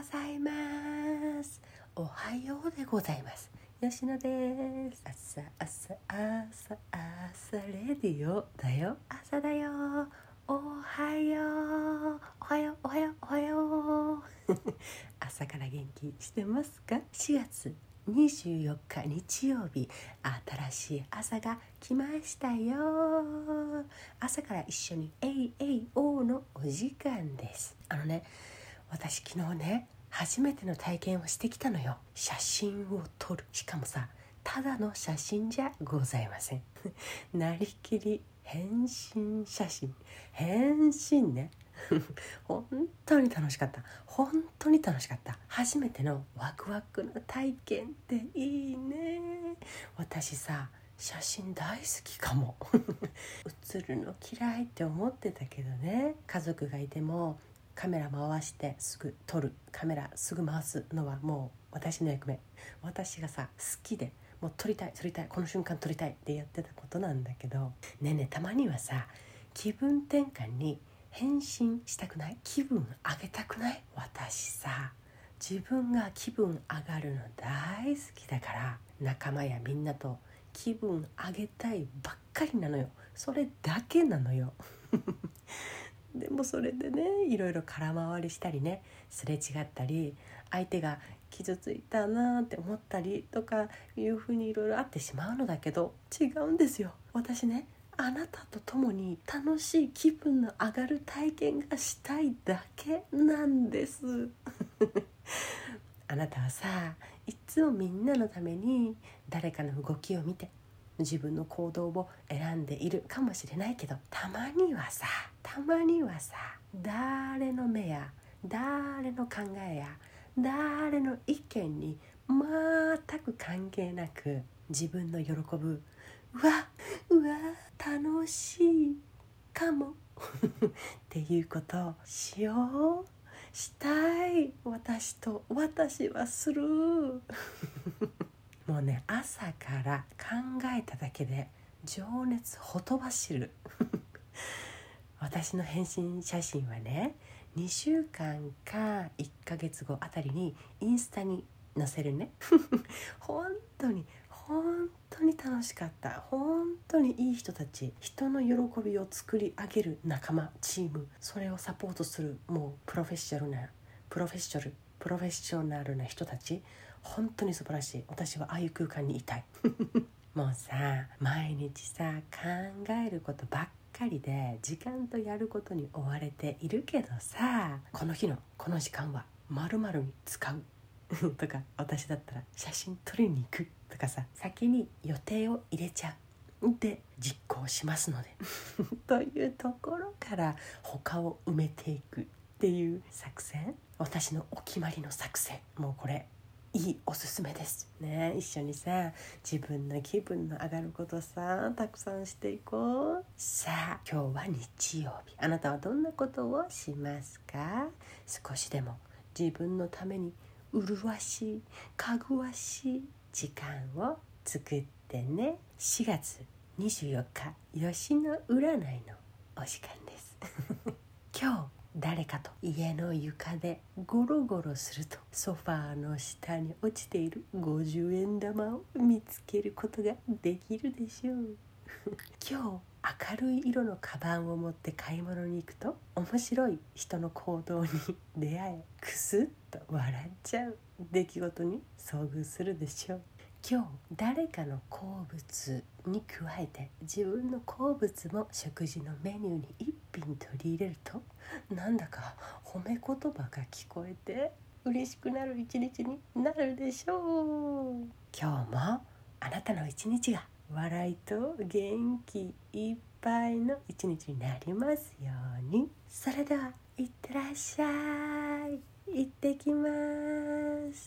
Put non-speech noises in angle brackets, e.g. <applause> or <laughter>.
ございます。おはようでございます。吉野です。朝朝朝朝レディオだよ。朝だよ。おはよう。おはようおはようおはよう。<laughs> 朝から元気してますか？4月24日日曜日。新しい朝が来ましたよ。朝から一緒に「えいえいお」のお時間です。あのね私昨日ね初めての体験をしてきたのよ。写真を撮る。しかもさただの写真じゃございません。<laughs> なりきり変身写真。変身ね。<laughs> 本当に楽しかった。本当に楽しかった。初めてのワクワクな体験っていいね。私さ写真大好きかも。<laughs> 写るの嫌いって思ってたけどね。家族がいてもカメラ回してすぐ撮るカメラすぐ回すのはもう私の役目。私がさ好きでもう撮りたい撮りたいこの瞬間撮りたいってやってたことなんだけど。ねえねえたまにはさ気分転換に変身したくない気分上げたくない？私さ自分が気分上がるの大好きだから仲間やみんなと気分上げたいばっかりなのよ。それだけなのよ。でもそれでねいろいろ空回りしたりねすれ違ったり相手が傷ついたなって思ったりとかいうふうにいろいろあってしまうのだけど違うんですよ。私ねあなたと共に楽しい気分の上がる体験がしたいだけなんです。<laughs> あなたはさいつもみんなのために誰かの動きを見て自分の行動を選んでいるかもしれないけどたまにはさたまにはさ誰の目や誰の考えや誰の意見に全く関係なく自分の喜ぶうわうわ楽しいかも <laughs> っていうことをしようしたい私と私はする。もうね朝から考えただけで情熱ほとばしる。<laughs> 私の返信写真はね2週間か1ヶ月後あたりにインスタに載せるね。<laughs> 本当に本当に楽しかった。本当にいい人たち人の喜びを作り上げる仲間チーム。それをサポートするもうプロフェッショナルなプロフェッショナルプロフェッショナルな人たち。本当に素晴らしい。私はああいう空間にいたい。<laughs> もうさ毎日さ考えることばっかりで時間とやることに追われているけどさこの日のこの時間はまるに使う。<laughs> とか私だったら写真撮りに行くとかさ先に予定を入れちゃう。で実行しますので。<laughs> というところから他を埋めていくっていう作戦。私のお決まりの作戦。もうこれいいおすすめです。ね一緒にさ自分の気分の上がることさたくさんしていこう。さあ今日は日曜日。あなたはどんなことをしますか？少しでも自分のために麗しいかぐわしい時間を作ってね。4月24日吉野占いのお時間です。<laughs> 今日誰かと家の床でゴロゴロするとソファーの下に落ちている50円玉を見つけることができるでしょう。<laughs> 今日明るい色のカバンを持って買い物に行くと面白い人の行動に出会えクスッと笑っちゃう出来事に遭遇するでしょう。今日誰かの好物に加えて自分の好物も食事のメニューに一品取り入れるとなんだか褒め言葉が聞こえて嬉しくなる一日になるでしょう。今日もあなたの一日が笑いと元気いっぱいの一日になりますように。それではいってらっしゃい。行ってきます。